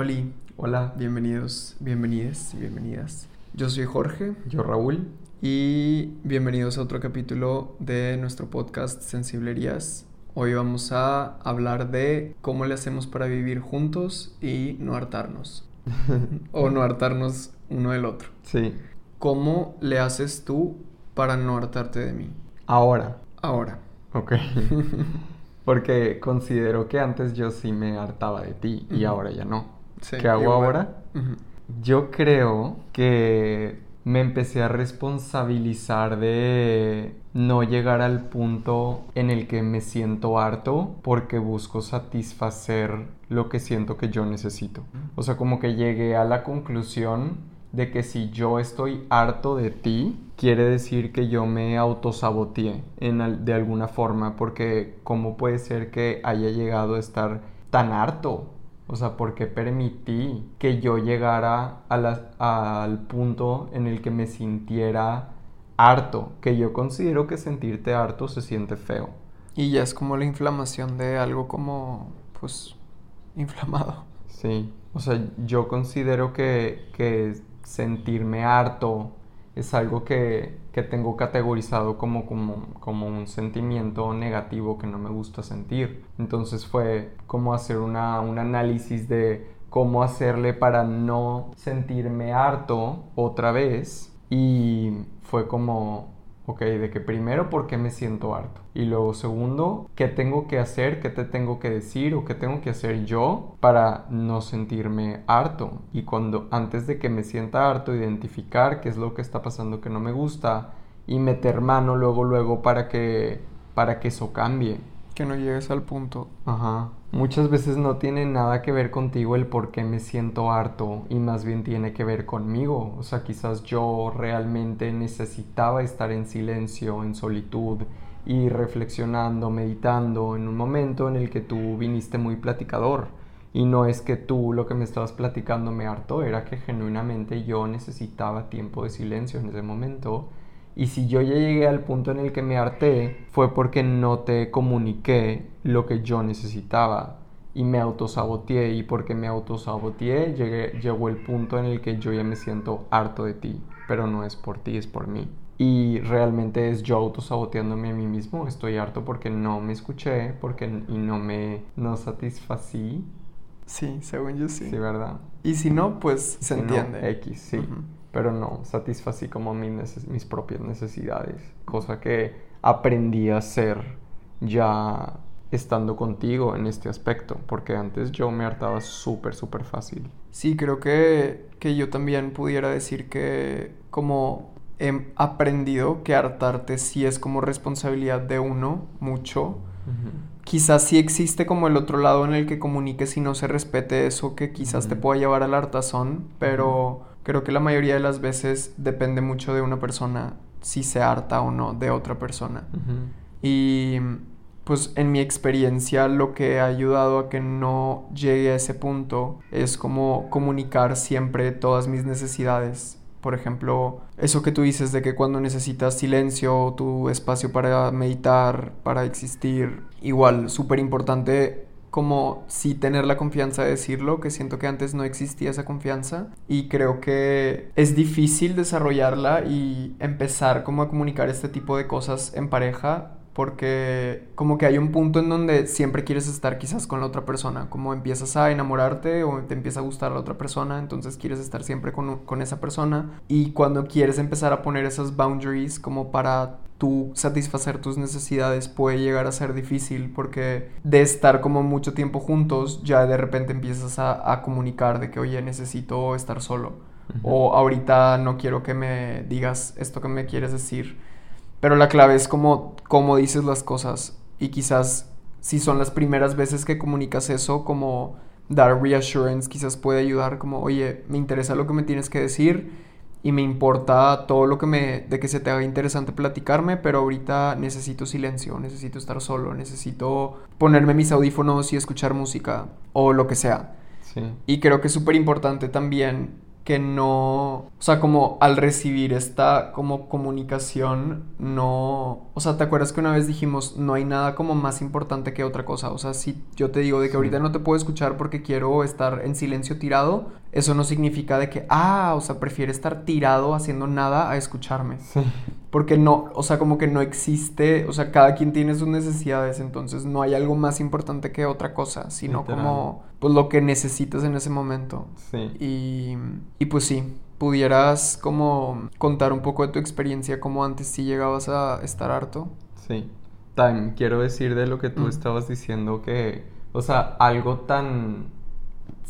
Oli, Hola, bienvenidos, bienvenidas y bienvenidas. Yo soy Jorge yo Raúl. y bienvenidos a otro capítulo de nuestro podcast Sensiblerías. Hoy vamos a hablar de cómo le hacemos para vivir juntos y no hartarnos. o no hartarnos uno del otro. Sí, ¿Cómo le haces tú para no hartarte de mí? ahora. Ahora. Ok. Porque considero que antes yo sí me hartaba de ti y ahora ya no. Sí, ¿Qué hago igual. ahora? Yo creo que me empecé a responsabilizar de no llegar al punto en el que me siento harto porque busco satisfacer lo que siento que yo necesito. O sea, como que llegué a la conclusión de que si yo estoy harto de ti, quiere decir que yo me autosaboteé en de alguna forma, porque ¿cómo puede ser que haya llegado a estar tan harto? O sea, ¿por qué permití que yo llegara a la- al punto en el que me sintiera harto? Que yo considero que sentirte harto se siente feo. Y ya es como la inflamación de algo como, pues, inflamado. Sí, o sea, yo considero que, que sentirme harto es algo que, que tengo categorizado como, como, como un sentimiento negativo que no me gusta sentir. Entonces fue como hacer una, un análisis de cómo hacerle para no sentirme harto otra vez y fue como, ok, de que primero, ¿por qué me siento harto? Y luego, segundo, ¿qué tengo que hacer? ¿Qué te tengo que decir? ¿O qué tengo que hacer yo para no sentirme harto? Y cuando, antes de que me sienta harto, identificar qué es lo que está pasando que no me gusta y meter mano luego, luego para que, para que eso cambie. Que no llegues al punto. Ajá. Muchas veces no tiene nada que ver contigo el por qué me siento harto y más bien tiene que ver conmigo. O sea, quizás yo realmente necesitaba estar en silencio, en solitud y reflexionando, meditando en un momento en el que tú viniste muy platicador. Y no es que tú lo que me estabas platicando me hartó, era que genuinamente yo necesitaba tiempo de silencio en ese momento. Y si yo ya llegué al punto en el que me harté, fue porque no te comuniqué lo que yo necesitaba y me autosaboteé. Y porque me autosaboteé, llegué, llegó el punto en el que yo ya me siento harto de ti. Pero no es por ti, es por mí. Y realmente es yo autosaboteándome a mí mismo. Estoy harto porque no me escuché porque, y no me no satisfací. Sí, según yo sí. Sí, ¿verdad? Y si no, pues se Si no, entiende. X, sí. Pero no, satisfací como mis, mis propias necesidades. Cosa que aprendí a hacer ya estando contigo en este aspecto. Porque antes yo me hartaba súper, súper fácil. Sí, creo que, que yo también pudiera decir que como he aprendido que hartarte sí es como responsabilidad de uno mucho. Quizás sí existe como el otro lado en el que comuniques y no se respete eso que quizás te pueda llevar al hartazón, pero creo que la mayoría de las veces depende mucho de una persona si se harta o no de otra persona. Y pues en mi experiencia lo que ha ayudado a que no llegue a ese punto es como comunicar siempre todas mis necesidades. Por ejemplo, eso que tú dices de que cuando necesitas silencio, tu espacio para meditar, para existir, igual, súper importante como sí tener la confianza de decirlo, que siento que antes no existía esa confianza y creo que es difícil desarrollarla y empezar como a comunicar este tipo de cosas en pareja porque como que hay un punto en donde siempre quieres estar quizás con la otra persona, como empiezas a enamorarte o te empieza a gustar la otra persona, entonces quieres estar siempre con, con esa persona y cuando quieres empezar a poner esas boundaries como para tú satisfacer tus necesidades puede llegar a ser difícil porque de estar como mucho tiempo juntos ya de repente empiezas a, a comunicar de que oye necesito estar solo o ahorita no quiero que me digas esto que me quieres decir. Pero la clave es como cómo dices las cosas. Y quizás si son las primeras veces que comunicas eso como dar reassurance quizás puede ayudar como oye me interesa lo que me tienes que decir y me importa todo lo que me de que se te haga interesante platicarme, pero ahorita necesito silencio, necesito estar solo, necesito ponerme mis audífonos y escuchar música o lo que sea. Sí. Y creo que es súper importante también que no, o sea, como al recibir esta como comunicación, no, o sea, ¿te acuerdas que una vez dijimos, no hay nada como más importante que otra cosa? O sea, si yo te digo de que ahorita no te puedo escuchar porque quiero estar en silencio tirado, eso no significa de que, ah, o sea, prefiere estar tirado haciendo nada a escucharme. Sí. Porque no, o sea, como que no existe, o sea, cada quien tiene sus necesidades, entonces no hay algo más importante que otra cosa, sino como, pues lo que necesitas en ese momento. Sí. Y, y pues sí, pudieras como contar un poco de tu experiencia, como antes sí llegabas a estar harto. Sí. También quiero decir de lo que tú Mm. estabas diciendo que, o sea, algo tan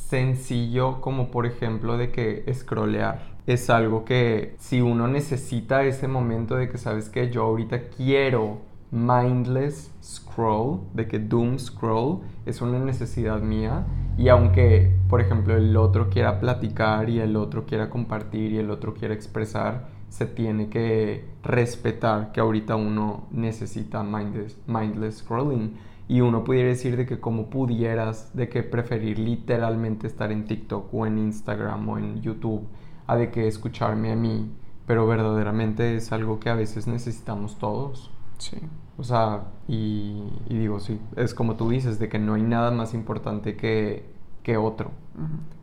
sencillo como por ejemplo de que scrollear. Es algo que si uno necesita ese momento de que sabes que yo ahorita quiero mindless scroll, de que doom scroll es una necesidad mía. Y aunque por ejemplo el otro quiera platicar y el otro quiera compartir y el otro quiera expresar, se tiene que respetar que ahorita uno necesita mindless, mindless scrolling y uno pudiera decir de que como pudieras de que preferir literalmente estar en TikTok o en Instagram o en YouTube a de que escucharme a mí, pero verdaderamente es algo que a veces necesitamos todos. Sí. O sea, y, y digo, sí, es como tú dices, de que no hay nada más importante que, que otro.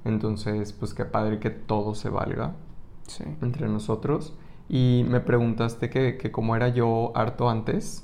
Entonces, pues qué padre que todo se valga Sí. entre nosotros. Y me preguntaste que, que cómo era yo harto antes.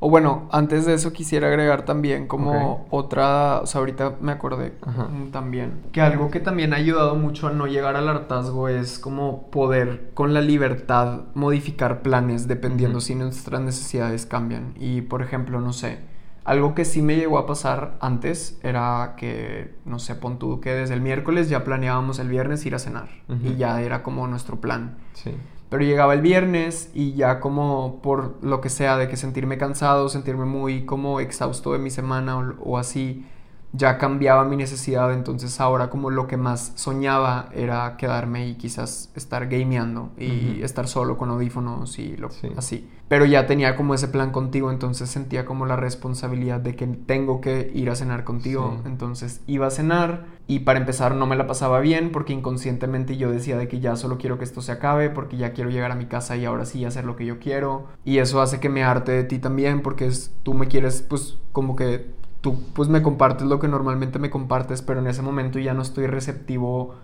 O bueno, antes de eso quisiera agregar también como otra, o sea, ahorita me acordé Ajá. mm, también, que algo que también ha ayudado mucho a no llegar al hartazgo es como poder con la libertad modificar planes dependiendo si nuestras necesidades cambian. Y por ejemplo, no sé, algo que sí me llegó a pasar antes era que, no sé, pon tú que desde el miércoles ya planeábamos el viernes ir a cenar y ya era como nuestro plan. Sí. Pero llegaba el viernes y ya como por lo que sea, de que sentirme cansado, sentirme muy como exhausto de mi semana o, o así, ya cambiaba mi necesidad. Entonces ahora como lo que más soñaba era quedarme y quizás estar gameando y estar solo con audífonos y lo, Sí. así. Pero ya tenía como ese plan contigo, entonces sentía como la responsabilidad de que tengo que ir a cenar contigo. Sí. Entonces iba a cenar y para empezar no me la pasaba bien porque inconscientemente yo decía de que ya solo quiero que esto se acabe porque ya quiero llegar a mi casa y ahora sí hacer lo que yo quiero. Y eso hace que me harte de ti también porque es, tú me quieres pues como que tú pues me compartes lo que normalmente me compartes pero en ese momento ya no estoy receptivo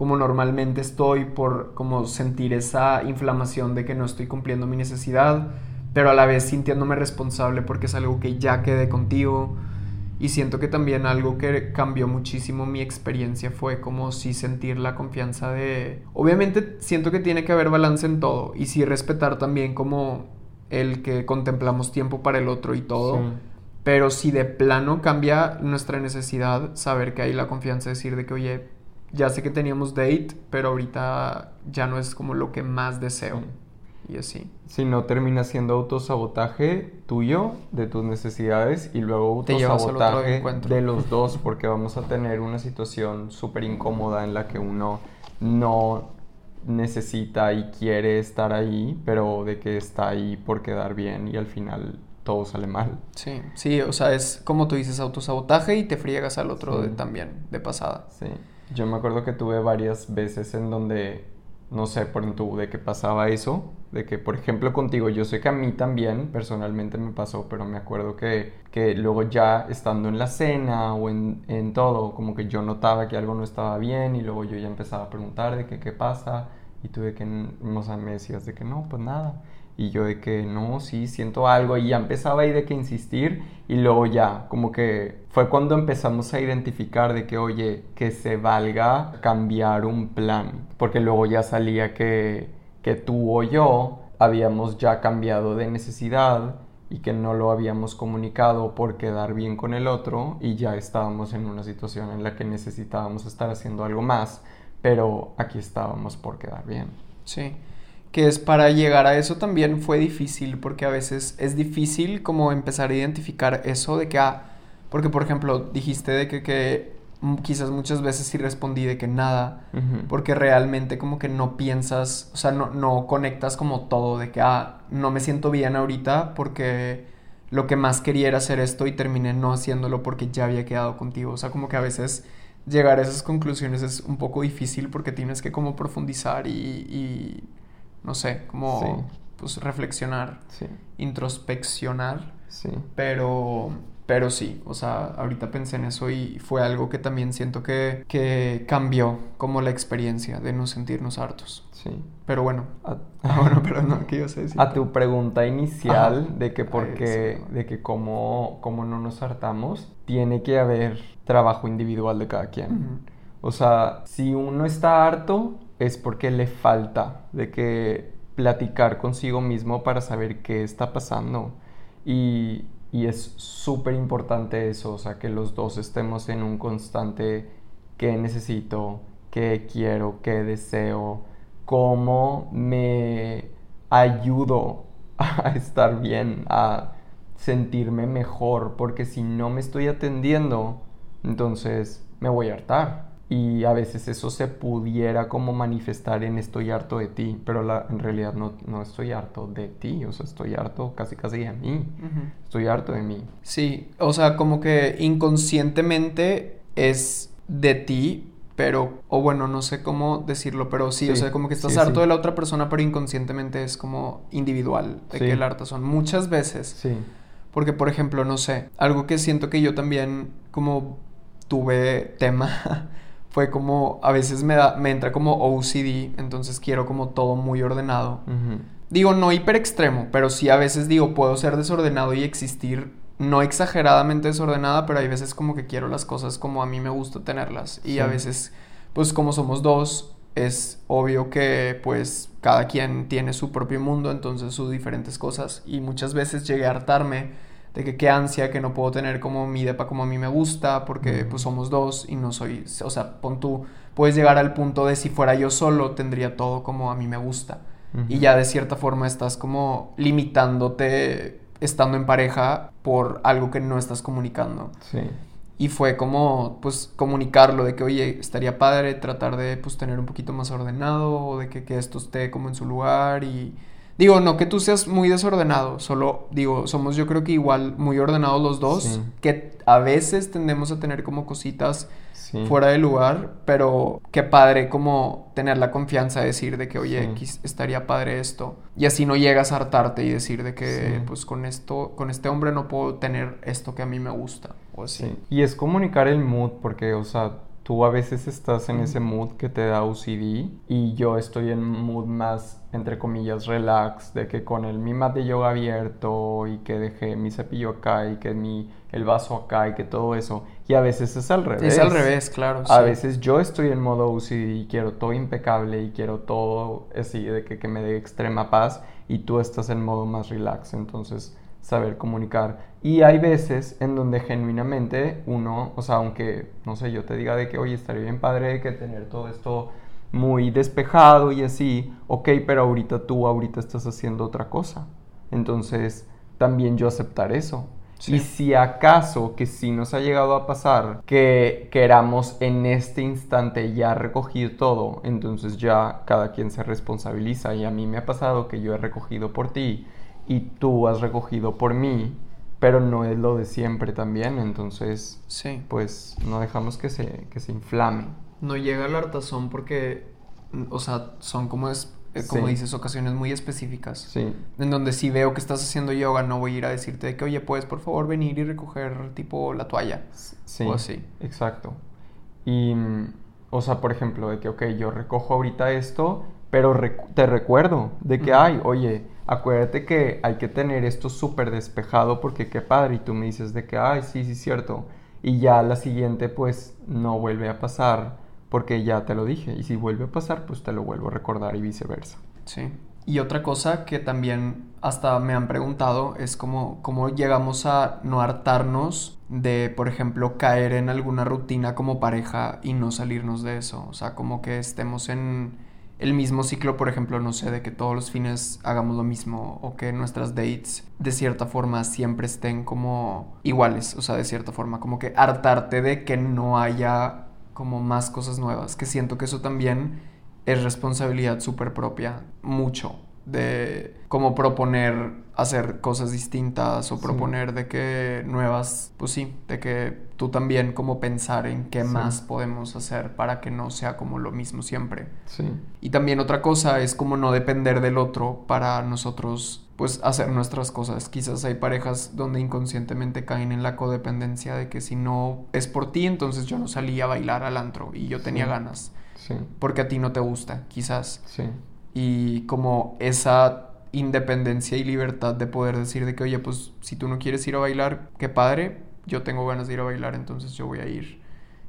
como normalmente estoy por como sentir esa inflamación de que no estoy cumpliendo mi necesidad, pero a la vez sintiéndome responsable porque es algo que ya quedé contigo. Y siento que también algo que cambió muchísimo mi experiencia fue como si sentir la confianza de... Obviamente siento que tiene que haber balance en todo y sí respetar también como el que contemplamos tiempo para el otro y todo. Sí. Pero si de plano cambia nuestra necesidad, saber que hay la confianza de decir de que, oye, ya sé que teníamos date, pero ahorita ya no es como lo que más deseo. Y así. Si no termina siendo autosabotaje tuyo, de tus necesidades, y luego autosabotaje de los dos, porque vamos a tener una situación súper incómoda en la que uno no necesita y quiere estar ahí, pero de que está ahí por quedar bien y al final todo sale mal. Sí, sí, o sea, es como tú dices, autosabotaje y te friegas al otro Sí. de- también, de pasada. Sí, yo me acuerdo que tuve varias veces en donde, no sé, por ejemplo, de que pasaba eso, de que, por ejemplo, contigo, yo sé que a mí también personalmente me pasó, pero me acuerdo que, que luego ya estando en la cena o en, en todo, como que yo notaba que algo no estaba bien y luego yo ya empezaba a preguntar de que qué pasa y tú de que, o sea, me decías de que no, pues nada. Y yo de que no, sí, siento algo. Y ya empezaba ahí de que insistir. Y luego ya, como que fue cuando empezamos a identificar de que, oye, que se valga cambiar un plan. Porque luego ya salía que, que tú o yo habíamos ya cambiado de necesidad y que no lo habíamos comunicado por quedar bien con el otro y ya estábamos en una situación en la que necesitábamos estar haciendo algo más, pero aquí estábamos por quedar bien. Sí, que es para llegar a eso también fue difícil porque a veces es difícil como empezar a identificar eso de que, ah, porque por ejemplo dijiste de que, que quizás muchas veces sí respondí de que nada, porque realmente como que no piensas, o sea, no, no conectas como todo de que, ah, no me siento bien ahorita porque lo que más quería era hacer esto y terminé no haciéndolo porque ya había quedado contigo, o sea, como que a veces llegar a esas conclusiones es un poco difícil porque tienes que como profundizar y, y no sé, como pues reflexionar, introspeccionar. Sí. Pero pero sí, o sea, ahorita pensé en eso y fue algo que también siento que, que cambió como la experiencia de no sentirnos hartos. Sí. Pero bueno. A... Ah, bueno, pero no, ¿qué a decir? A tu pregunta inicial de que por qué, de que cómo, cómo, no nos hartamos, tiene que haber trabajo individual de cada quien. O sea, si uno está harto, es porque le falta de que platicar consigo mismo para saber qué está pasando. Y y es súper importante eso, o sea, que los dos estemos en un constante qué necesito, qué quiero, qué deseo, cómo me ayudo a estar bien, a sentirme mejor, porque si no me estoy atendiendo, entonces me voy a hartar y a veces eso se pudiera como manifestar en estoy harto de ti, pero la, en realidad no, no, estoy harto de ti, o sea, estoy harto casi casi de mí, estoy harto de mí. Sí, o sea, como que inconscientemente es de ti, pero, o bueno, no sé cómo decirlo, pero sí, o sea, como que estás harto de la otra persona, pero inconscientemente es como individual, de que el harto son muchas veces. Sí. Porque, por ejemplo, no sé, algo que siento que yo también como tuve tema fue como, a veces me, da, me entra como OCD, entonces quiero como todo muy ordenado. Digo, no hiper extremo, pero sí a veces digo, puedo ser desordenado y existir, no exageradamente desordenada, pero hay veces como que quiero las cosas como a mí me gusta tenerlas. Y a veces, pues como somos dos, es obvio que pues cada quien tiene su propio mundo, entonces sus diferentes cosas. Y muchas veces llegué a hartarme de que qué ansia que no puedo tener como mi depa como a mí me gusta, porque pues somos dos y no soy, o sea, pon tú, puedes llegar al punto de si fuera yo solo, tendría todo como a mí me gusta. Y ya de cierta forma estás como limitándote estando en pareja por algo que no estás comunicando. Sí. Y fue como, pues, comunicarlo de que, oye, estaría padre tratar de, pues, tener un poquito más ordenado o de que, que esto esté como en su lugar y Digo, no que tú seas muy desordenado, solo digo, somos yo creo que igual muy ordenados los dos, que a veces tendemos a tener como cositas fuera de lugar, pero qué padre como tener la confianza de decir de que, oye, estaría padre esto. Y así no llegas a hartarte y decir de que, pues con esto, con este hombre no puedo tener esto que a mí me gusta, o así. Y es comunicar el mood, porque, o sea, tú a veces estás en ese mood que te da OCD y yo estoy en mood más, entre comillas, relax, de que con el mi mat de yoga abierto y que dejé mi cepillo acá y que mi, el vaso acá y que todo eso. Y a veces es al revés. Es al revés, claro. A veces yo estoy en modo OCD y quiero todo impecable y quiero todo así, de que, que me dé extrema paz y tú estás en modo más relax. Entonces saber comunicar. Y hay veces en donde genuinamente uno, o sea, aunque, no sé, yo te diga de que, oye, estaría bien padre que tener todo esto muy despejado y así, ok, pero ahorita tú, ahorita estás haciendo otra cosa. Entonces, también yo aceptar eso. Y si acaso que si nos ha llegado a pasar que queramos en este instante ya recoger todo, entonces ya cada quien se responsabiliza. Y a mí me ha pasado que yo he recogido por ti y tú has recogido por mí, pero no es lo de siempre también, entonces sí. pues no dejamos que se, que se inflame. No llega la hartazón porque, o sea, son como, es, eh, como dices, ocasiones muy específicas. Sí. En donde si veo que estás haciendo yoga, no voy a ir a decirte de que, oye, puedes por favor venir y recoger tipo la toalla. Sí. O así. Exacto. Y, o sea, por ejemplo, de que, ok, yo recojo ahorita esto, pero te recuerdo de que, hay, oye, acuérdate que hay que tener esto súper despejado porque qué padre. Y tú me dices de que, ay, sí, sí, cierto. Y ya la siguiente, pues, no vuelve a pasar porque ya te lo dije. Y si vuelve a pasar, pues te lo vuelvo a recordar y viceversa. Sí. Y otra cosa que también hasta me han preguntado es cómo, cómo llegamos a no hartarnos de, por ejemplo, caer en alguna rutina como pareja y no salirnos de eso. O sea, como que estemos en el mismo ciclo, por ejemplo, no sé, de que todos los fines hagamos lo mismo o que nuestras dates de cierta forma siempre estén como iguales, o sea, de cierta forma, como que hartarte de que no haya como más cosas nuevas, que siento que eso también es responsabilidad súper propia, mucho, de como proponer hacer cosas distintas o proponer de que nuevas, pues sí, de que tú también como pensar en qué más podemos hacer para que no sea como lo mismo siempre. Sí. Y también otra cosa es como no depender del otro para nosotros pues hacer nuestras cosas. Quizás hay parejas donde inconscientemente caen en la codependencia de que si no es por ti, entonces yo no salí a bailar al antro y yo tenía ganas. Sí. Porque a ti no te gusta, quizás. Sí. Y como esa independencia y libertad de poder decir de que, oye, pues si tú no quieres ir a bailar, qué padre, yo tengo ganas de ir a bailar, entonces yo voy a ir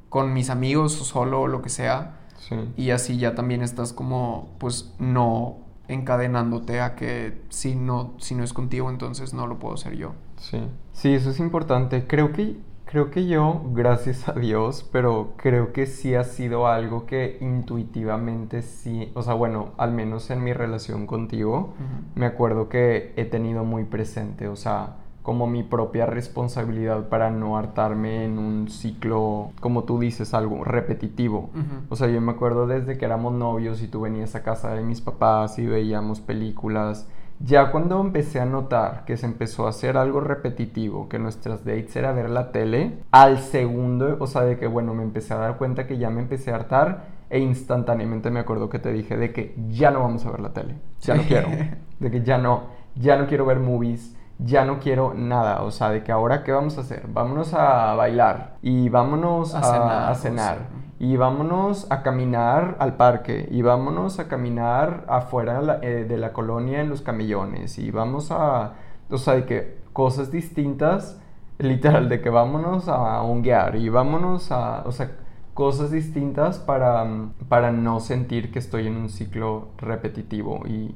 con mis amigos o solo o lo que sea. Sí. Y así ya también estás como, pues no encadenándote a que si no, si no es contigo, entonces no lo puedo hacer yo. Sí. Sí, eso es importante. Creo que Creo que yo, gracias a Dios, pero creo que sí ha sido algo que intuitivamente sí, o sea, bueno, al menos en mi relación contigo, me acuerdo que he tenido muy presente, o sea, como mi propia responsabilidad para no hartarme en un ciclo, como tú dices, algo repetitivo. O sea, yo me acuerdo desde que éramos novios y tú venías a casa de mis papás y veíamos películas ya cuando empecé a notar que se empezó a hacer algo repetitivo, que nuestras dates era ver la tele, al segundo, o sea, de que bueno, me empecé a dar cuenta que ya me empecé a hartar e instantáneamente me acuerdo que te dije de que ya no vamos a ver la tele, ya no quiero, de que ya no, ya no quiero ver movies, ya no quiero nada, o sea, de que ahora qué vamos a hacer, vámonos a bailar y vámonos a, cenar y vámonos a caminar al parque y vámonos a caminar afuera eh, de la colonia en los camellones y vamos a, o sea, de que cosas distintas, literal, de que vámonos a honguear y vámonos a, o sea, cosas distintas para, para no sentir que estoy en un ciclo repetitivo. Y,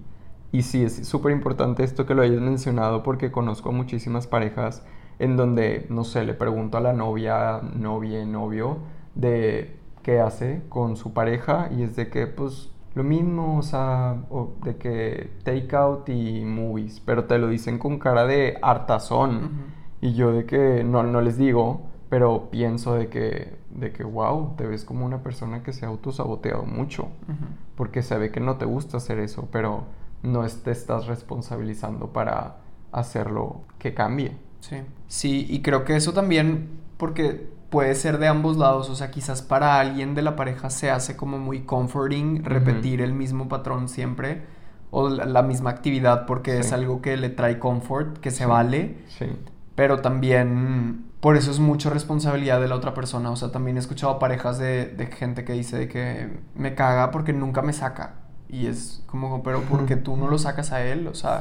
y sí, es súper importante esto que lo hayas mencionado porque conozco muchísimas parejas en donde, no sé, le pregunto a la novia, novia, novio, de que hace con su pareja y es de que pues lo mismo, o sea, de que take out y movies, pero te lo dicen con cara de hartazón. Y yo de que no, no les digo, pero pienso de que, de que, wow, te ves como una persona que se ha autosaboteado mucho, porque se ve que no te gusta hacer eso, pero no te estás responsabilizando para hacerlo que cambie. Sí, sí, y creo que eso también, porque puede ser de ambos lados, o sea, quizás para alguien de la pareja se hace como muy comforting repetir el mismo patrón siempre o la, misma actividad porque es algo que le trae comfort, que se vale, sí. pero también por eso es mucha responsabilidad de la otra persona, o sea, también he escuchado parejas de, de gente que dice de que me caga porque nunca me saca. Y es como, pero porque tú no lo sacas a él, o sea,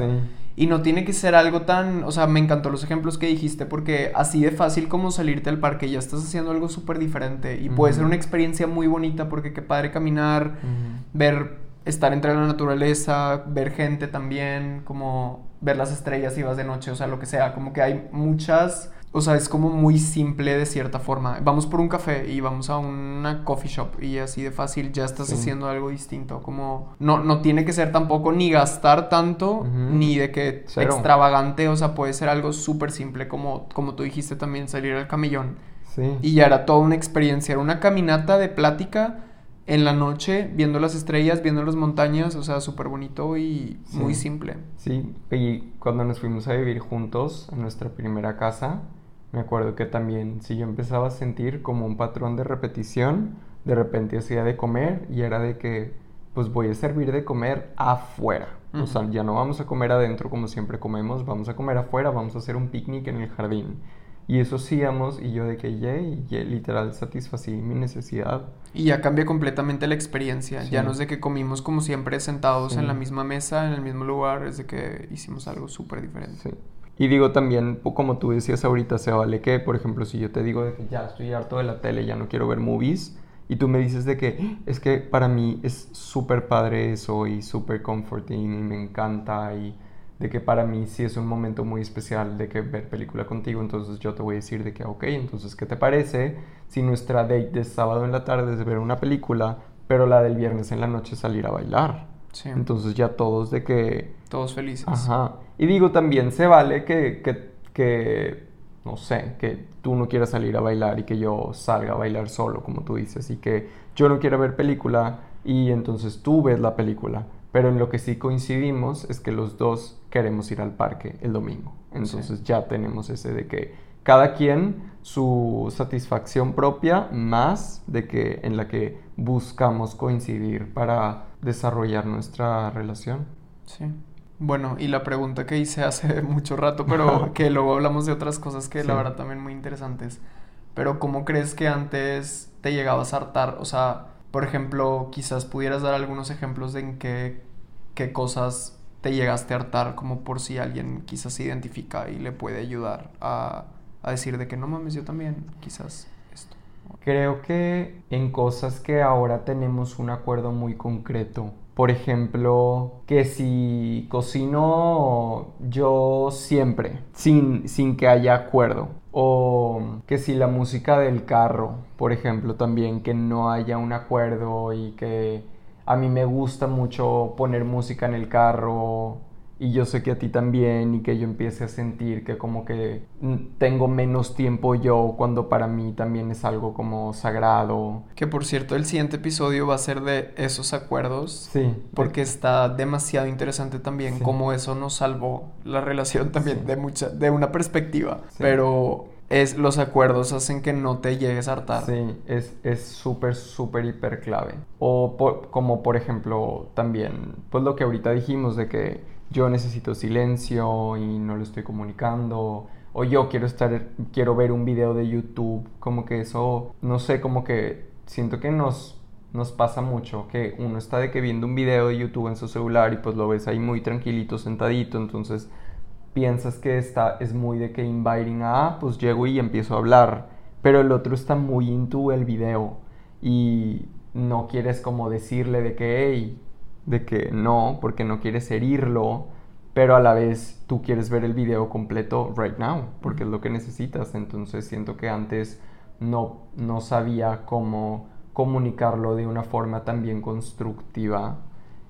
y no tiene que ser algo tan, o sea, me encantó los ejemplos que dijiste porque así de fácil como salirte al parque ya estás haciendo algo súper diferente y puede ser una experiencia muy bonita porque qué padre caminar, ver, estar entre la naturaleza, ver gente también, como ver las estrellas y vas de noche, o sea, lo que sea, como que hay muchas o sea, es como muy simple de cierta forma. Vamos por un café y vamos a una coffee shop y así de fácil ya estás haciendo algo distinto. Como no, no tiene que ser tampoco ni gastar tanto ni de que extravagante. O sea, puede ser algo súper simple como, como tú dijiste también, salir al camellón. Sí. Y ya era toda una experiencia. Era una caminata de plática en la noche, viendo las estrellas, viendo las montañas. O sea, súper bonito y muy simple. Sí, y cuando nos fuimos a vivir juntos en nuestra primera casa me acuerdo que también si yo empezaba a sentir como un patrón de repetición, de repente hacía de comer y era de que pues voy a servir de comer afuera. O sea, ya no vamos a comer adentro como siempre comemos, vamos a comer afuera, vamos a hacer un picnic en el jardín. Y eso hacíamos y yo de que, yay, literal satisfací mi necesidad. Y ya cambia completamente la experiencia. Ya no es de que comimos como siempre sentados en la misma mesa, en el mismo lugar, es de que hicimos algo súper diferente. Sí. Y digo también, como tú decías ahorita, se vale que, por ejemplo, si yo te digo de que ya estoy harto de la tele, ya no quiero ver movies, y tú me dices de que es que para mí es súper padre eso y súper comforting y me encanta y de que para mí sí es un momento muy especial de que ver película contigo, entonces yo te voy a decir de que, ok, entonces, ¿qué te parece si nuestra date de sábado en la tarde es ver una película, pero la del viernes en la noche salir a bailar? Sí. Entonces ya todos de que... Todos felices. Ajá. Y digo, también se vale que, que, que, no sé, que tú no quieras salir a bailar y que yo salga a bailar solo, como tú dices, y que yo no quiera ver película y entonces tú ves la película. Pero en lo que sí coincidimos es que los dos queremos ir al parque el domingo. Entonces ya tenemos ese de que cada quien su satisfacción propia más de que en la que buscamos coincidir para desarrollar nuestra relación. Sí. Bueno, y la pregunta que hice hace mucho rato, pero que luego hablamos de otras cosas que la verdad también muy interesantes. Pero ¿cómo crees que antes te llegabas a hartar? O sea, por ejemplo, quizás pudieras dar algunos ejemplos de en qué, qué cosas te llegaste a hartar, como por si alguien quizás se identifica y le puede ayudar a, a decir de que no mames, yo también, quizás esto. Creo que en cosas que ahora tenemos un acuerdo muy concreto. Por ejemplo, que si cocino yo siempre, sin, sin que haya acuerdo. O que si la música del carro, por ejemplo, también que no haya un acuerdo y que a mí me gusta mucho poner música en el carro y yo sé que a ti también y que yo empiece a sentir que como que tengo menos tiempo yo cuando para mí también es algo como sagrado. Que por cierto el siguiente episodio va a ser de esos acuerdos. Sí. Porque está demasiado interesante también cómo eso nos salvó la relación también de mucha, de una perspectiva. Pero es los acuerdos hacen que no te llegues a hartar. Sí, es súper, súper, hiper clave. O como por ejemplo también, pues lo que ahorita dijimos de que yo necesito silencio y no lo estoy comunicando o yo quiero estar quiero ver un video de YouTube como que eso no sé como que siento que nos nos pasa mucho que uno está de que viendo un video de YouTube en su celular y pues lo ves ahí muy tranquilito sentadito entonces piensas que está es muy de que inviting a ah, pues llego y empiezo a hablar pero el otro está muy into el video y no quieres como decirle de que hey de que no, porque no quieres herirlo, pero a la vez tú quieres ver el video completo right now, porque es lo que necesitas. Entonces siento que antes no, no sabía cómo comunicarlo de una forma también constructiva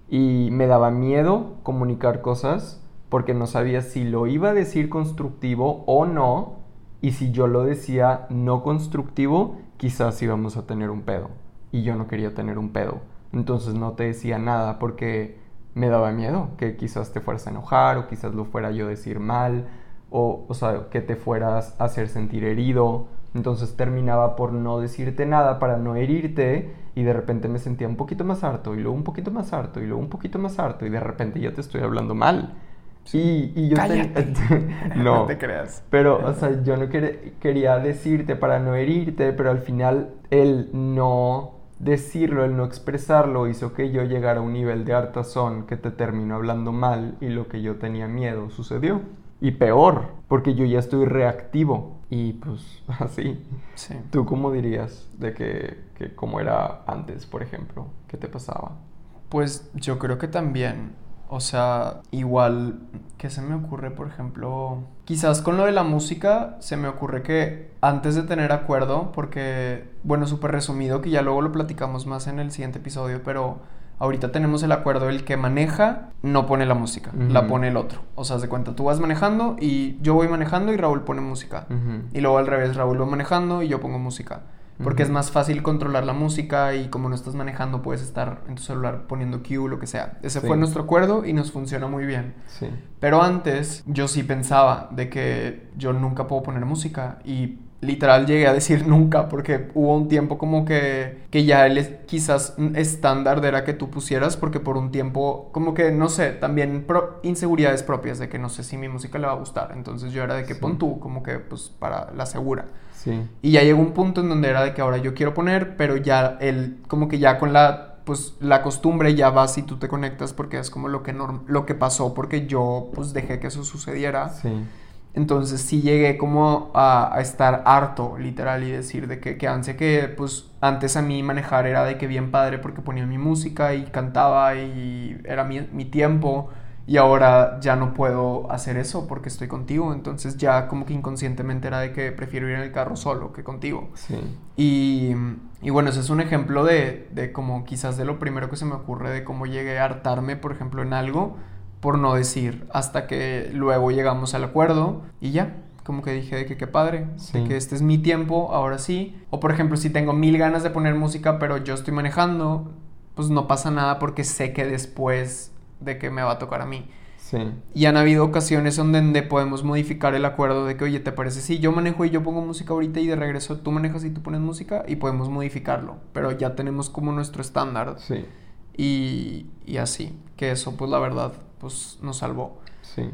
y me daba miedo comunicar cosas porque no sabía si lo iba a decir constructivo o no y si yo lo decía no constructivo quizás íbamos a tener un pedo y yo no quería tener un pedo entonces no te decía nada porque me daba miedo que quizás te fueras a enojar o quizás lo fuera yo a decir mal o, o sea, que te fueras a hacer sentir herido. Entonces terminaba por no decirte nada para no herirte y de repente me sentía un poquito más harto y luego un poquito más harto y luego un poquito más harto y de repente ya te estoy hablando mal. Sí, y yo no, te creas. Pero, o sea, yo no quería decirte para no herirte, pero al final él no decirlo, el no expresarlo hizo que yo llegara a un nivel de hartazón que te terminó hablando mal y lo que yo tenía miedo sucedió. Y peor, porque yo ya estoy reactivo. Y pues así. Sí. ¿Tú cómo dirías de que, que cómo era antes, por ejemplo? ¿Qué te pasaba? Pues yo creo que también o sea, igual, ¿qué se me ocurre, por ejemplo? Quizás con lo de la música se me ocurre que antes de tener acuerdo, porque, bueno, súper resumido, que ya luego lo platicamos más en el siguiente episodio, pero ahorita tenemos el acuerdo, el que maneja no pone la música, la pone el otro. O sea, de cuenta, tú vas manejando y yo voy manejando y Raúl pone música. Y luego al revés, Raúl va manejando y yo pongo música porque es más fácil controlar la música y como no estás manejando puedes estar en tu celular poniendo cue, lo que sea. Ese fue nuestro acuerdo y nos funciona muy bien. Sí. Pero antes yo sí pensaba de que yo nunca puedo poner música y literal llegué a decir nunca porque hubo un tiempo como que, que ya el quizás estándar era que tú pusieras porque por un tiempo como que no sé, también inseguridades propias de que no sé si mi música le va a gustar. Entonces yo era de que pon tú como que pues para la segura. Y ya llegó un punto en donde era de que ahora yo quiero poner, pero ya el, como que ya con la, pues la costumbre ya vas y tú te conectas porque es como lo que, lo que pasó porque yo pues dejé que eso sucediera. Sí. Entonces sí llegué como a, estar harto, literal, y decir de que, que antes que, pues, antes a mí manejar era de que bien padre porque ponía mi música y cantaba y era mi, mi tiempo y ahora ya no puedo hacer eso porque estoy contigo, entonces ya como que inconscientemente era de que prefiero ir en el carro solo que contigo. Sí. Y, y bueno, ese es un ejemplo de, de como quizás de lo primero que se me ocurre de cómo llegué a hartarme, por ejemplo, en algo, por no decir, hasta que luego llegamos al acuerdo y ya, como que dije de que qué padre, de que este es mi tiempo, ahora sí. O por ejemplo, si tengo mil ganas de poner música, pero yo estoy manejando, pues no pasa nada porque sé que después de que me va a tocar a mí. Sí. Y han habido ocasiones donde podemos modificar el acuerdo de que, oye, ¿te parece? Sí, yo manejo y yo pongo música ahorita y de regreso tú manejas y tú pones música y podemos modificarlo. Pero ya tenemos como nuestro estándar. Sí. Y, y así, que eso pues la verdad pues nos salvó. Sí.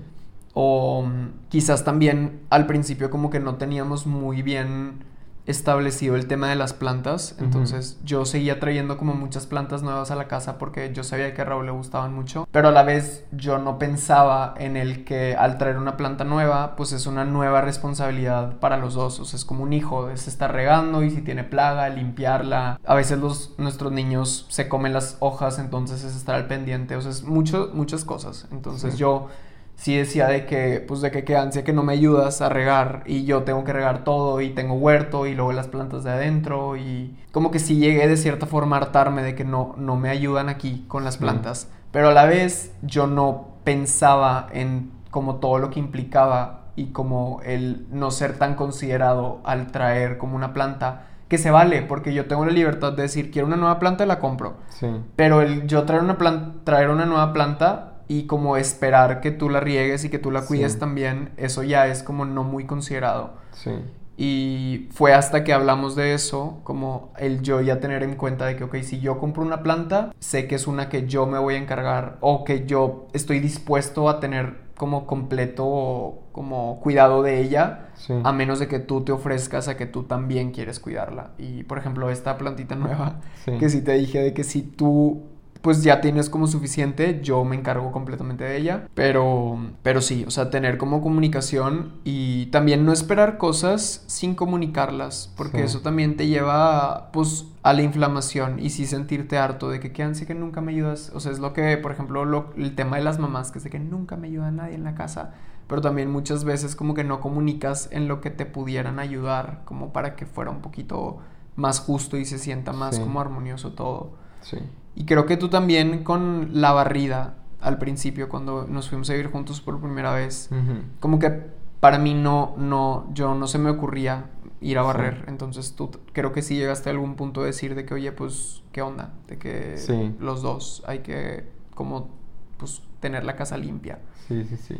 O mm, quizás también al principio como que no teníamos muy bien establecido el tema de las plantas, entonces yo seguía trayendo como muchas plantas nuevas a la casa porque yo sabía que a Raúl le gustaban mucho, pero a la vez yo no pensaba en el que al traer una planta nueva, pues es una nueva responsabilidad para los dos, o sea, es como un hijo, es estar regando y si tiene plaga, limpiarla, a veces los, nuestros niños se comen las hojas, entonces es estar al pendiente, o sea, es mucho, muchas cosas, entonces yo sí decía de que, pues de que qué ansia que no me ayudas a regar y yo tengo que regar todo y tengo huerto y luego las plantas de adentro y como que sí llegué de cierta forma a hartarme de que no, no me ayudan aquí con las plantas, pero a la vez yo no pensaba en como todo lo que implicaba y como el no ser tan considerado al traer como una planta que se vale, porque yo tengo la libertad de decir, quiero una nueva planta, la compro. Sí. Pero el yo traer una, planta traer una nueva planta y como esperar que tú la riegues y que tú la cuides también, eso ya es como no muy considerado. Sí. Y fue hasta que hablamos de eso, como el yo ya tener en cuenta de que, ok, si yo compro una planta, sé que es una que yo me voy a encargar o que yo estoy dispuesto a tener como completo como cuidado de ella, Sí. a menos de que tú te ofrezcas a que tú también quieres cuidarla. Y por ejemplo, esta plantita nueva, Sí. que sí te dije de que si tú pues ya tienes como suficiente, yo me encargo completamente de ella, pero pero sí, o sea, tener como comunicación y también no esperar cosas sin comunicarlas, porque Sí. eso también te lleva pues a la inflamación y sí sentirte harto de que qué ansia que nunca me ayudas, o sea, es lo que, por ejemplo, lo- el tema de las mamás, que es de que nunca me ayuda nadie en la casa, pero también muchas veces como que no comunicas en lo que te pudieran ayudar, como para que fuera un poquito más justo y se sienta más Sí. como armonioso todo. Sí. Y creo que tú también con la barrida al principio, cuando nos fuimos a vivir juntos por primera vez, como que para mí no, no, yo no se me ocurría ir a Sí. barrer. Entonces tú creo que sí llegaste a algún punto de decir de que, oye, pues, ¿qué onda? De que Sí. los dos hay que como, pues, tener la casa limpia. Sí, sí, sí.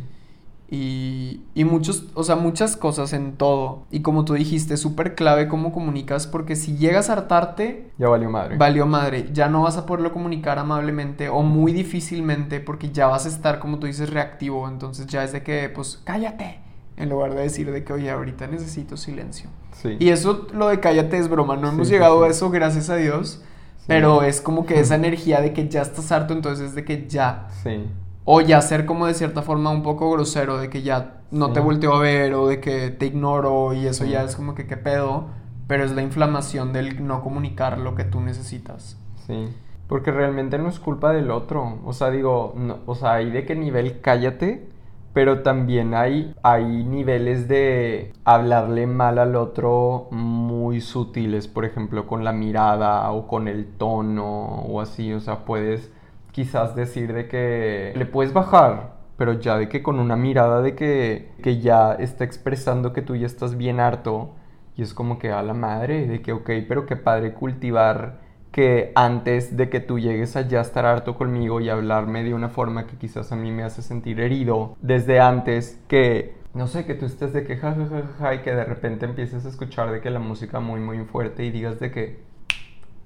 Y, y muchos, o sea, muchas cosas en todo. Y como tú dijiste, súper clave cómo comunicas, porque si llegas a hartarte, Ya valió madre. valió madre. Ya no vas a poderlo comunicar amablemente o muy difícilmente porque ya vas a estar, como tú dices, reactivo. Entonces ya es de que, pues, cállate. En lugar de decir de que, oye, ahorita necesito silencio. Sí. Y eso, lo de cállate es broma. No hemos sí, llegado sí. a eso, gracias a Dios. Pero es como que esa energía de que ya estás harto, entonces es de que ya. Sí. O ya ser como de cierta forma un poco grosero, de que ya no Sí. te volteo a ver o de que te ignoro y eso Sí. ya es como que qué pedo. Pero es la inflamación del no comunicar lo que tú necesitas. Sí. Porque realmente no es culpa del otro. O sea, digo, no- o sea, hay de qué nivel cállate, pero también hay, hay niveles de hablarle mal al otro muy sutiles, por ejemplo, con la mirada o con el tono o así. O sea, puedes quizás decir de que le puedes bajar, pero ya de que con una mirada de que, que ya está expresando que tú ya estás bien harto. Y es como que a la madre, de que ok, pero qué padre cultivar que antes de que tú llegues allá a estar harto conmigo y hablarme de una forma que quizás a mí me hace sentir herido, desde antes que, no sé, que tú estés de que ja, ja, ja, ja, ja, y que de repente empieces a escuchar de que la música muy, muy fuerte y digas de que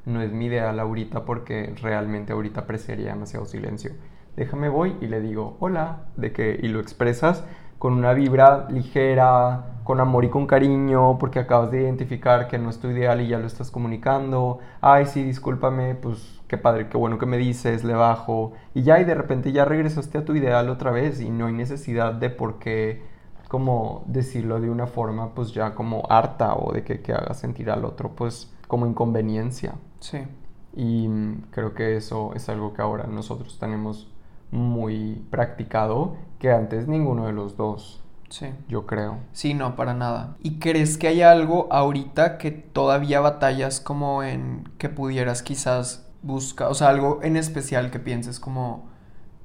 no es mi ideal ahorita porque realmente ahorita apreciaría demasiado silencio. Déjame voy y le digo hola, de que y lo expresas con una vibra ligera, con amor y con cariño, porque acabas de identificar que no es tu ideal y ya lo estás comunicando. Ay, sí, discúlpame, pues qué padre, qué bueno que me dices, le bajo. Y ya, y de repente ya regresaste a tu ideal otra vez y no hay necesidad de por qué, como decirlo de una forma, pues ya como harta o de que, que haga sentir al otro, pues como inconveniencia. Sí. Y mm, creo que eso es algo que ahora nosotros tenemos muy practicado, que antes ninguno de los dos, Sí. yo creo. Sí, no, para nada. ¿Y crees que hay algo ahorita que todavía batallas como en que pudieras quizás buscar, o sea, algo en especial que pienses como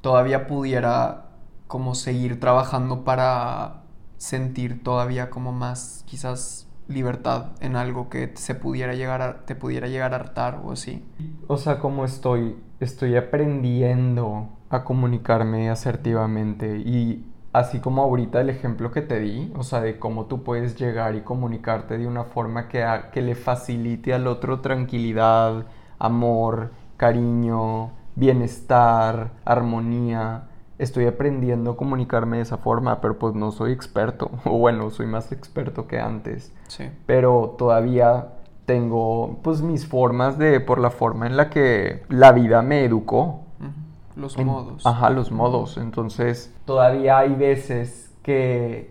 todavía pudiera como seguir trabajando para sentir todavía como más quizás libertad en algo que se pudiera llegar te pudiera llegar a hartar o así. O sea, como estoy, estoy aprendiendo a comunicarme asertivamente y así como ahorita el ejemplo que te di, o sea, de cómo tú puedes llegar y comunicarte de una forma que, que le facilite al otro tranquilidad, amor, cariño, bienestar, armonía. Estoy aprendiendo a comunicarme de esa forma, pero pues no soy experto, o bueno, soy más experto que antes. Sí. Pero todavía tengo pues mis formas de, por la forma en la que la vida me educó. Los modos. Ajá, los modos. Entonces, todavía hay veces que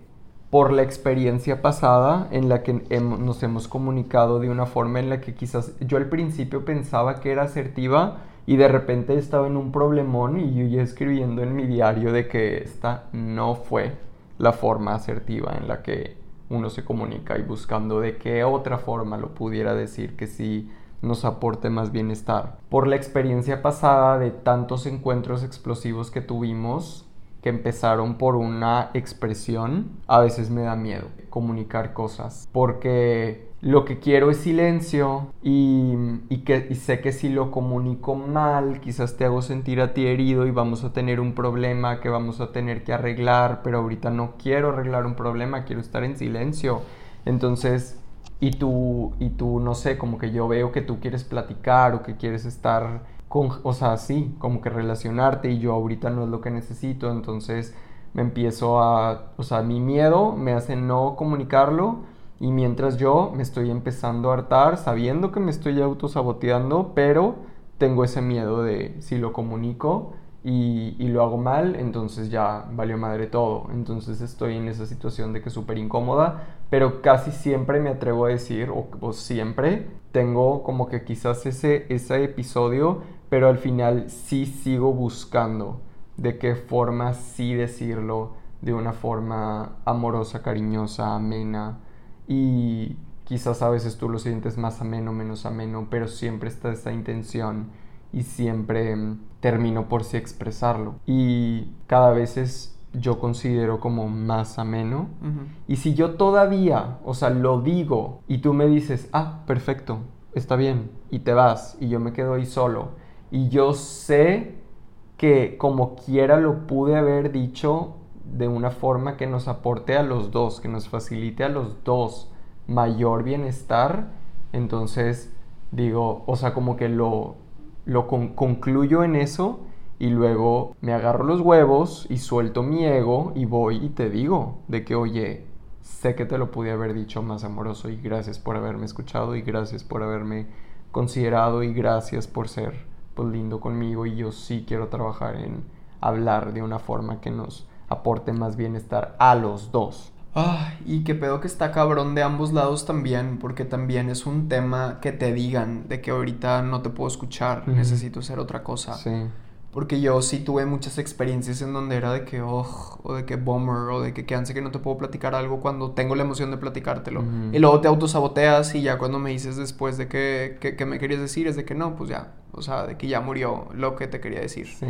por la experiencia pasada en la que nos hemos comunicado de una forma en la que quizás yo al principio pensaba que era asertiva y de repente estaba en un problemón y yo ya escribiendo en mi diario de que esta no fue la forma asertiva en la que uno se comunica y buscando de qué otra forma lo pudiera decir que sí nos aporte más bienestar. Por la experiencia pasada de tantos encuentros explosivos que tuvimos, que empezaron por una expresión, a veces me da miedo comunicar cosas, porque lo que quiero es silencio y, que, sé que si lo comunico mal, quizás te hago sentir a ti herido y vamos a tener un problema que vamos a tener que arreglar, pero ahorita no quiero arreglar un problema, quiero estar en silencio. Entonces, y tú, y tú, no sé, como que yo veo que tú quieres platicar o que quieres estar con, o sea, sí, como que relacionarte y yo ahorita no es lo que necesito, entonces me empiezo a, o sea, mi miedo me hace no comunicarlo y mientras yo me estoy empezando a hartar sabiendo que me estoy autosaboteando, pero tengo ese miedo de si lo comunico y, lo hago mal, entonces ya valió madre todo. Entonces estoy en esa situación de que es súper incómoda, pero casi siempre me atrevo a decir, o, siempre tengo como que quizás ese, ese episodio, pero al final sí sigo buscando de qué forma sí decirlo de una forma amorosa, cariñosa, amena y quizás a veces tú lo sientes más ameno, menos ameno, pero siempre está esa intención y siempre mm, termino por sí expresarlo. Y cada vez es, yo considero como más ameno. Y si yo todavía, o sea, lo digo y tú me dices, ah, perfecto, está bien, y te vas, y yo me quedo ahí solo, y yo sé que como quiera lo pude haber dicho de una forma que nos aporte a los dos, que nos facilite a los dos mayor bienestar, entonces digo, o sea, como que lo, lo concluyo en eso y luego me agarro los huevos y suelto mi ego y voy y te digo de que, oye, sé que te lo pude haber dicho más amoroso y gracias por haberme escuchado y gracias por haberme considerado y gracias por ser pues lindo conmigo y yo sí quiero trabajar en hablar de una forma que nos aporte más bienestar a los dos. Ah, y que pedo que está cabrón de ambos lados también, porque también es un tema que te digan de que ahorita no te puedo escuchar, necesito hacer otra cosa. Sí. Porque yo sí tuve muchas experiencias en donde era de que, oh, o de que bomber, o de que hace que no te puedo platicar algo cuando tengo la emoción de platicártelo. Y luego te autosaboteas y ya cuando me dices después de que, que, me querías decir es de que no, pues ya, o sea, de que ya murió lo que te quería decir. Sí.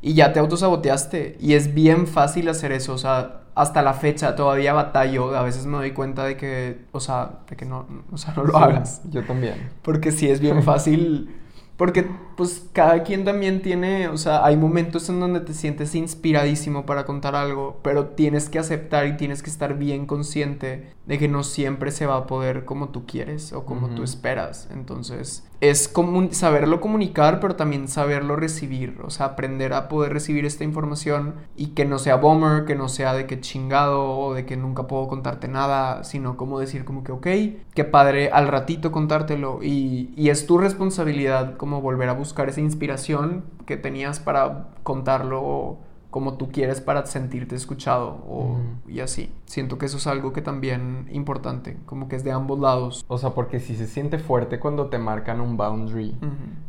Y ya te autosaboteaste. Y es bien fácil hacer eso, o sea, hasta la fecha todavía batallo. A veces me doy cuenta de que, o sea, de que no, o sea, no lo hagas. Yo también. Porque sí es bien fácil porque pues cada quien también tiene, o sea, hay momentos en donde te sientes inspiradísimo para contar algo, pero tienes que aceptar y tienes que estar bien consciente de que no siempre se va a poder como tú quieres o como tú esperas. Entonces, es saberlo comunicar, pero también saberlo recibir, o sea, aprender a poder recibir esta información y que no sea bomber, que no sea de que chingado o de que nunca puedo contarte nada, sino como decir como que, ok, qué padre al ratito contártelo y, y es tu responsabilidad como volver a buscar esa inspiración que tenías para contarlo como tú quieres para sentirte escuchado o, y así. Siento que eso es algo que también importante, como que es de ambos lados. O sea, porque si se siente fuerte cuando te marcan un boundary.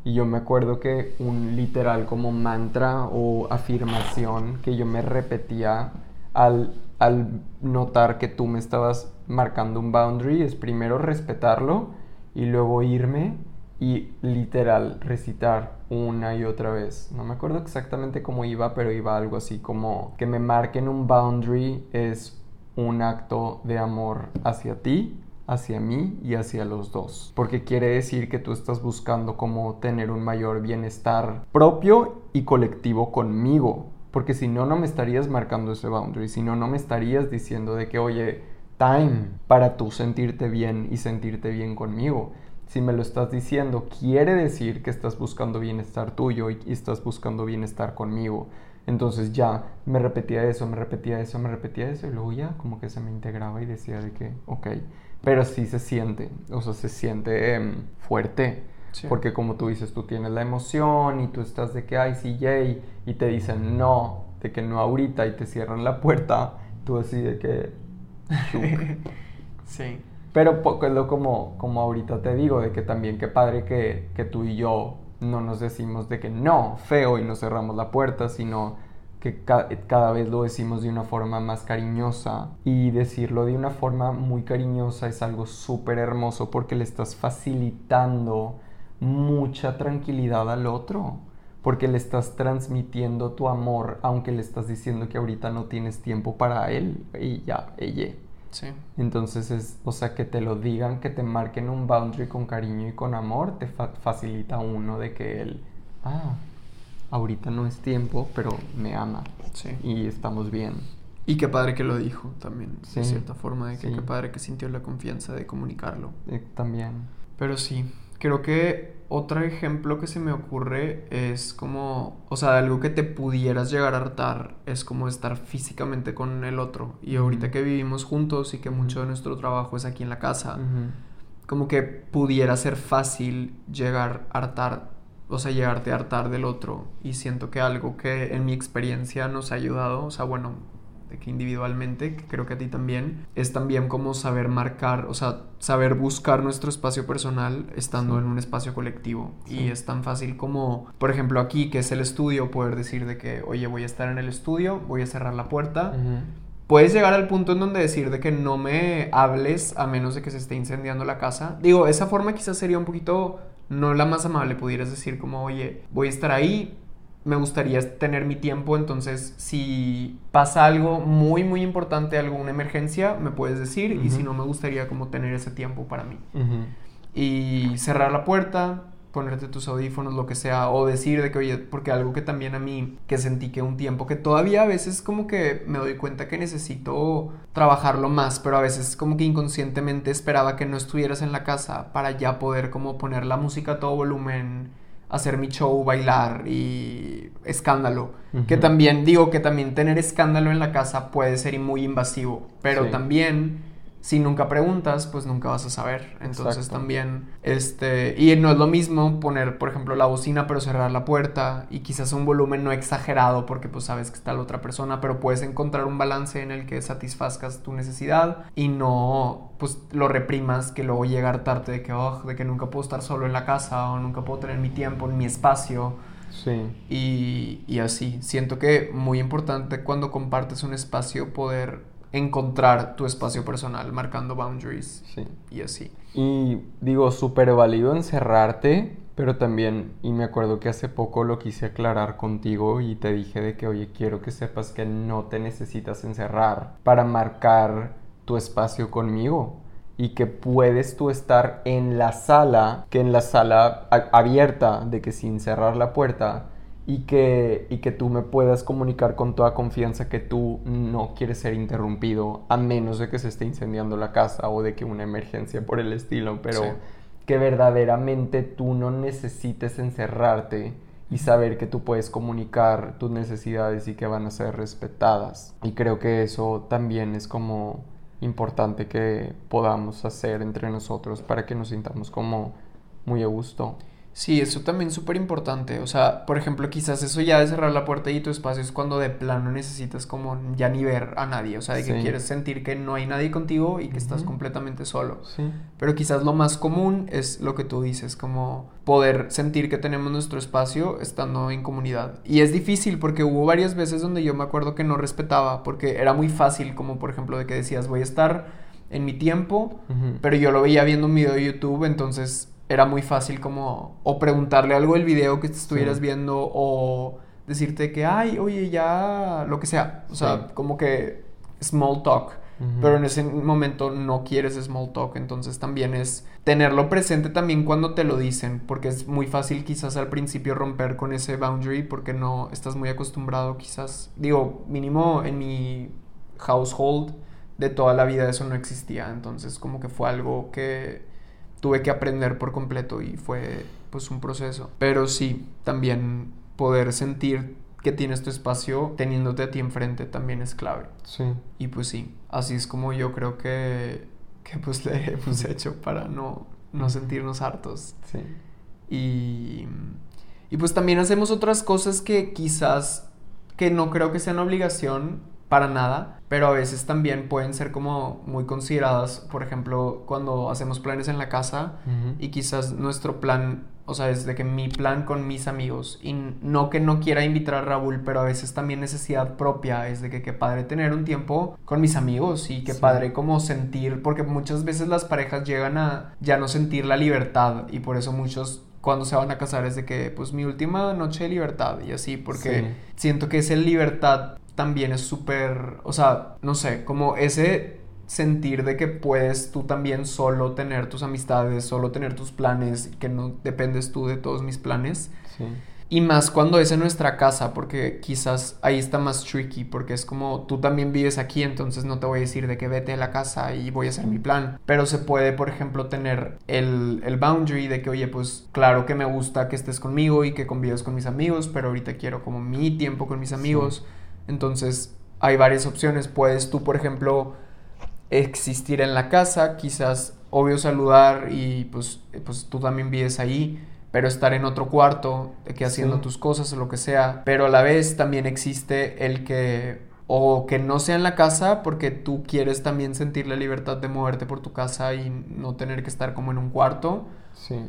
Y yo me acuerdo que un literal como mantra o afirmación que yo me repetía al, al notar que tú me estabas marcando un boundary es primero respetarlo y luego irme y literal recitar una y otra vez. No me acuerdo exactamente cómo iba, pero iba algo así como que me marquen un boundary es un acto de amor hacia ti, hacia mí y hacia los dos. Porque quiere decir que tú estás buscando como tener un mayor bienestar propio y colectivo conmigo. Porque si no, no me estarías marcando ese boundary. Si no, no me estarías diciendo de que, oye, time para tú sentirte bien y sentirte bien conmigo. Si me lo estás diciendo, quiere decir que estás buscando bienestar tuyo y estás buscando bienestar conmigo. Entonces ya me repetía eso, me repetía eso, me repetía eso y luego ya como que se me integraba y decía de que, ok, pero sí se siente, o sea, se siente em, fuerte. Porque como tú dices, tú tienes la emoción y tú estás de que, ay, sí, yay, y te dicen no, de que no ahorita y te cierran la puerta, tú así de que... sí. Pero es lo como, como ahorita te digo, de que también qué padre que, que tú y yo no nos decimos de que no, feo y nos cerramos la puerta, sino que cada vez lo decimos de una forma más cariñosa y decirlo de una forma muy cariñosa es algo súper hermoso porque le estás facilitando mucha tranquilidad al otro porque le estás transmitiendo tu amor aunque le estás diciendo que ahorita no tienes tiempo para él y ya, ella. Sí. Entonces es, o sea, que te lo digan, que te marquen un boundary con cariño y con amor, te facilita uno de que él, ah, ahorita no es tiempo, pero me ama. Sí. Y estamos bien. Y qué padre que lo dijo también, de cierta forma, de que qué padre que sintió la confianza de comunicarlo. Eh, también. Pero sí, creo que otro ejemplo que se me ocurre es como, o sea, algo que te pudieras llegar a hartar es como estar físicamente con el otro. Y ahorita que vivimos juntos y que mucho de nuestro trabajo es aquí en la casa, como que pudiera ser fácil llegar a hartar o sea, llegarte a hartar del otro. Y siento que algo que en mi experiencia nos ha ayudado, o sea, bueno, de que individualmente, que creo que a ti también, es también como saber marcar, o sea, saber buscar nuestro espacio personal estando en un espacio colectivo. Y es tan fácil como, por ejemplo, aquí, que es el estudio, poder decir de que, oye, voy a estar en el estudio, voy a cerrar la puerta. Puedes llegar al punto en donde decir de que no me hables a menos de que se esté incendiando la casa. Digo, esa forma quizás sería un poquito no la más amable, pudieras decir como, oye, voy a estar ahí, me gustaría tener mi tiempo, entonces si pasa algo muy, muy importante, alguna emergencia, me puedes decir, y si no, me gustaría como tener ese tiempo para mí. Y cerrar la puerta, ponerte tus audífonos, lo que sea, o decir de que, oye, porque algo que también a mí, que sentí que un tiempo, que todavía a veces como que me doy cuenta que necesito trabajarlo más, pero a veces como que inconscientemente esperaba que no estuvieras en la casa para ya poder como poner la música a todo volumen, hacer mi show, bailar y escándalo. Que también digo que también tener escándalo en la casa puede ser muy invasivo, pero también si nunca preguntas, pues nunca vas a saber. Entonces también, este, y no es lo mismo poner, por ejemplo, la bocina pero cerrar la puerta y quizás un volumen no exagerado porque pues sabes que está la otra persona, pero puedes encontrar un balance en el que satisfazcas tu necesidad y no, pues lo reprimas que luego llega a hartarte de que, oh, de que nunca puedo estar solo en la casa o nunca puedo tener mi tiempo, en mi espacio. Sí. Y, y así, siento que muy importante cuando compartes un espacio poder encontrar tu espacio personal, marcando boundaries sí. y así. Y digo, súper válido encerrarte, pero también, y me acuerdo que hace poco lo quise aclarar contigo y te dije de que, oye, quiero que sepas que no te necesitas encerrar para marcar tu espacio conmigo y que puedes tú estar en la sala, que en la sala abierta, de que sin cerrar la puerta, y que, y que tú me puedas comunicar con toda confianza que tú no quieres ser interrumpido a menos de que se esté incendiando la casa o de que una emergencia por el estilo, pero que verdaderamente tú no necesites encerrarte y saber que tú puedes comunicar tus necesidades y que van a ser respetadas. Y creo que eso también es como importante que podamos hacer entre nosotros para que nos sintamos como muy a gusto. Sí, eso también es súper importante. O sea, por ejemplo, quizás eso ya de cerrar la puerta y tu espacio es cuando de plano necesitas como ya ni ver a nadie. O sea, de que quieres sentir que no hay nadie contigo y que estás completamente solo. Sí. Pero quizás lo más común es lo que tú dices, como poder sentir que tenemos nuestro espacio estando en comunidad. Y es difícil porque hubo varias veces donde yo me acuerdo que no respetaba, porque era muy fácil, como por ejemplo de que decías, voy a estar en mi tiempo, pero yo lo veía viendo un video de YouTube, entonces era muy fácil como o preguntarle algo del video que estuvieras viendo o decirte que, ay, oye, ya, lo que sea. O sea, como que small talk. pero en ese momento no quieres small talk, entonces también es tenerlo presente también cuando te lo dicen, porque es muy fácil quizás al principio romper con ese boundary porque no estás muy acostumbrado quizás, digo, mínimo en mi household de toda la vida eso no existía, entonces como que fue algo que tuve que aprender por completo y fue pues un proceso, pero sí, también poder sentir que tienes tu espacio teniéndote a ti enfrente también es clave. Sí. Y pues sí, así es como yo creo que, que pues le hemos hecho para no, no sentirnos hartos. Sí. Y, y pues también hacemos otras cosas que quizás, que no creo que sean obligación para nada, pero a veces también pueden ser como muy consideradas, por ejemplo, cuando hacemos planes en la casa y quizás nuestro plan o sea, es de que mi plan con mis amigos, y no que no quiera invitar a Raúl, pero a veces también necesidad propia, es de que qué padre tener un tiempo con mis amigos y qué padre como sentir, porque muchas veces las parejas llegan a ya no sentir la libertad y por eso muchos cuando se van a casar es de que pues mi última noche de libertad y así, porque siento que esa libertad también es súper, o sea, no sé, como ese sentir de que puedes tú también solo tener tus amistades, solo tener tus planes, que no dependes tú de todos mis planes. Sí. Y más cuando es en nuestra casa, porque quizás ahí está más tricky, porque es como tú también vives aquí, entonces no te voy a decir de que vete a la casa y voy a hacer mi plan. Pero se puede, por ejemplo, tener el, el boundary de que, oye, pues claro que me gusta que estés conmigo y que convives con mis amigos, pero ahorita quiero como mi tiempo con mis amigos. Entonces hay varias opciones. Puedes tú, por ejemplo, existir en la casa, quizás obvio saludar y pues, pues tú también vives ahí, pero estar en otro cuarto, que haciendo tus cosas o lo que sea, pero a la vez también existe el que o que no sea en la casa porque tú quieres también sentir la libertad de moverte por tu casa y no tener que estar como en un cuarto.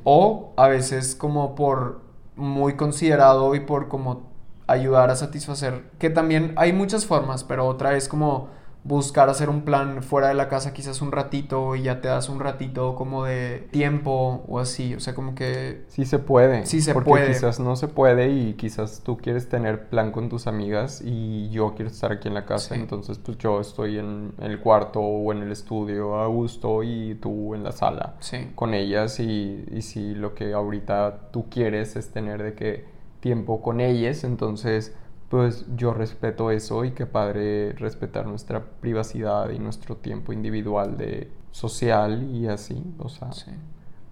O a veces como por muy considerado y por como ayudar a satisfacer, que también hay muchas formas, pero otra es como buscar hacer un plan fuera de la casa quizás un ratito y ya te das un ratito como de tiempo o así, o sea, como que... Sí se puede. Sí se porque puede. quizás no se puede y quizás tú quieres tener plan con tus amigas y yo quiero estar aquí en la casa, entonces pues yo estoy en el cuarto o en el estudio a gusto y tú en la sala sí. con ellas y, y si lo que ahorita tú quieres es tener de que tiempo con ellas, entonces pues yo respeto eso y qué padre respetar nuestra privacidad y nuestro tiempo individual de social y así, o sea,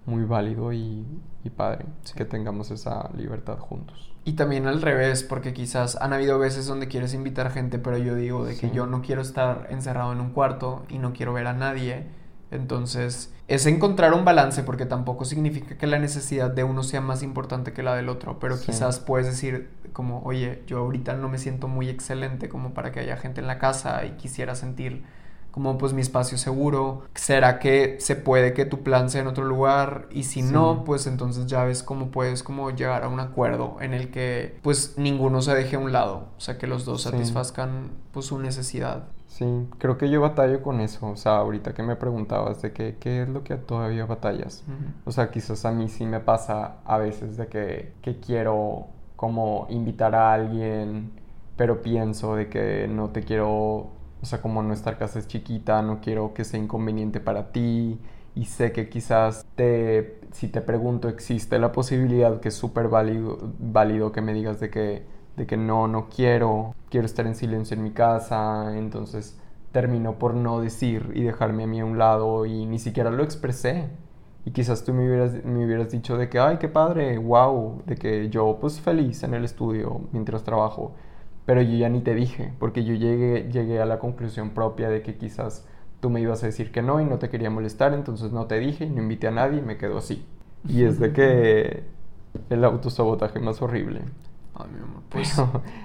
muy válido y, padre que tengamos esa libertad juntos. Y también al revés, porque quizás han habido veces donde quieres invitar gente, pero yo digo de que yo no quiero estar encerrado en un cuarto y no quiero ver a nadie. Entonces, es encontrar un balance porque tampoco significa que la necesidad de uno sea más importante que la del otro, pero quizás puedes decir, como, oye, yo ahorita no me siento muy excelente como para que haya gente en la casa y quisiera sentir como pues mi espacio seguro. ¿Será que se puede que tu plan sea en otro lugar? Y si no, pues entonces ya ves cómo puedes como llegar a un acuerdo en el que pues ninguno se deje a un lado, o sea, que los dos satisfazcan pues su necesidad. Sí, creo que yo batallo con eso, o sea, ahorita que me preguntabas de que, qué es lo que todavía batallas, o sea, quizás a mí sí me pasa a veces de que, que quiero como invitar a alguien, pero pienso de que no te quiero, o sea, como nuestra casa es chiquita, no quiero que sea inconveniente para ti y sé que quizás te, si te pregunto existe la posibilidad que es súper válido, válido que me digas de que, de que no, no quiero, quiero estar en silencio en mi casa, entonces termino por no decir y dejarme a mí a un lado y ni siquiera lo expresé. Y quizás tú me hubieras, me hubieras dicho de que, ay, qué padre, wow, de que yo pues feliz en el estudio mientras trabajo. Pero yo ya ni te dije, porque yo llegué, llegué a la conclusión propia de que quizás tú me ibas a decir que no y no te quería molestar, entonces no te dije, no invité a nadie y me quedo así. Y es de que el autosabotaje más horrible. Ay, mi amor, pues...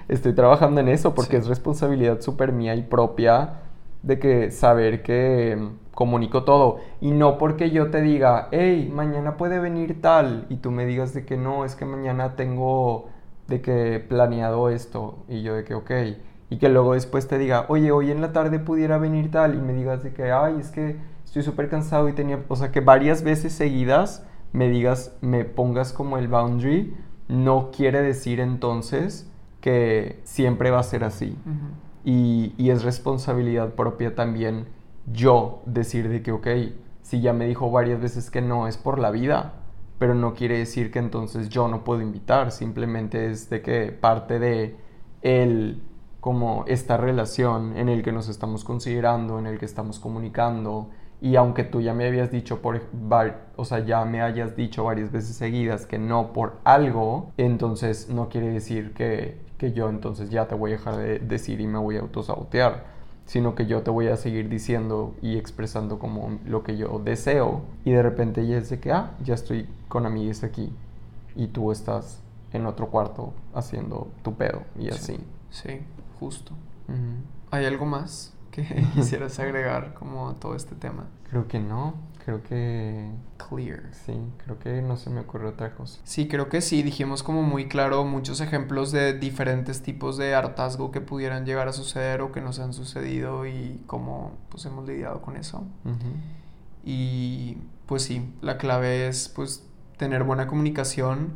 estoy trabajando en eso porque es responsabilidad súper mía y propia de que saber que comunico todo. Y no porque yo te diga, hey, mañana puede venir tal, y tú me digas de que no, es que mañana tengo de que planeado esto, y yo de que ok. Y que luego después te diga, oye, hoy en la tarde pudiera venir tal, y me digas de que, ay, es que estoy súper cansado y tenía, o sea, que varias veces seguidas me digas, me pongas como el boundary, no quiere decir entonces que siempre va a ser así. y, y es responsabilidad propia también yo decir de que, ok, si ya me dijo varias veces que no es por la vida, pero no quiere decir que entonces yo no puedo invitar, simplemente es de que parte de el como esta relación en el que nos estamos considerando, en el que estamos comunicando, y aunque tú ya me habías dicho por o sea, ya me hayas dicho varias veces seguidas que no por algo, entonces no quiere decir que, que yo entonces ya te voy a dejar de decir y me voy a autosabotear sino que yo te voy a seguir diciendo y expresando como lo que yo deseo y de repente ya es de que, ah, ya estoy con amigas aquí y tú estás en otro cuarto haciendo tu pedo y así. Sí, justo. ¿Hay algo más que quisieras agregar como a todo este tema? Creo que no. Creo que... Clear. Sí, creo que no se me ocurre otra cosa. Sí, creo que sí. Dijimos como muy claro muchos ejemplos de diferentes tipos de hartazgo que pudieran llegar a suceder o que nos han sucedido y cómo pues hemos lidiado con eso. Y pues sí, la clave es pues tener buena comunicación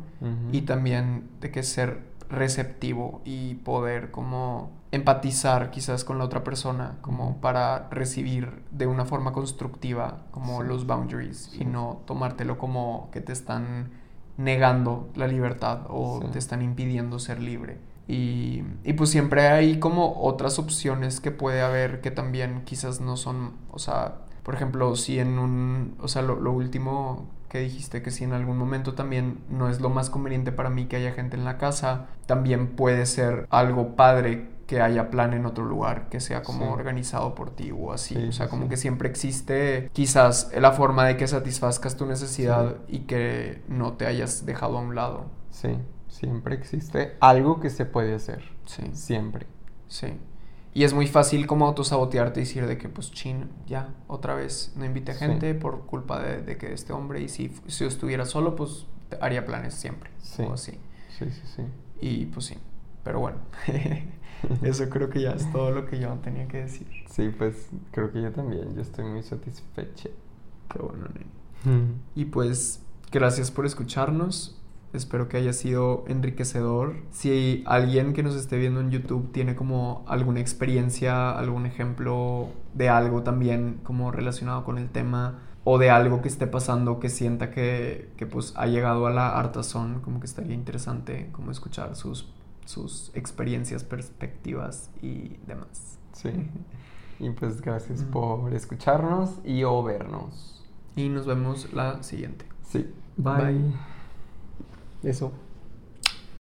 y también de que ser receptivo y poder como empatizar quizás con la otra persona, como para recibir de una forma constructiva como los boundaries y no tomártelo como que te están negando la libertad o te están impidiendo ser libre. Y, y, pues siempre hay como otras opciones que puede haber que también quizás no son, o sea, por ejemplo, si en un, o sea, lo, lo último que dijiste que si en algún momento también no es lo más conveniente para mí que haya gente en la casa, también puede ser algo padre que haya plan en otro lugar que sea como organizado por ti o así. o sea, como que siempre existe quizás la forma de que satisfazcas tu necesidad y que no te hayas dejado a un lado. Sí, siempre existe algo que se puede hacer. Sí. Siempre. Sí. Y es muy fácil como autosabotearte y decir de que, pues, chin, ya, otra vez no invite gente por culpa de, de, que este hombre. Y si, si yo estuviera solo, pues, haría planes siempre. Sí. O así. Sí, sí, sí. Y pues sí. Pero bueno, eso creo que ya es todo lo que yo tenía que decir. Sí, pues creo que yo también. Yo estoy muy satisfecho. Qué bueno, Y pues, gracias por escucharnos. Espero que haya sido enriquecedor. Si alguien que nos esté viendo en YouTube tiene como alguna experiencia, algún ejemplo de algo también como relacionado con el tema o de algo que esté pasando que sienta que, que pues ha llegado a la hartazón, como que estaría interesante como escuchar sus, sus experiencias, perspectivas y demás. Sí. Y pues gracias por escucharnos y o vernos. Y nos vemos la siguiente. Sí. Bye. Eso.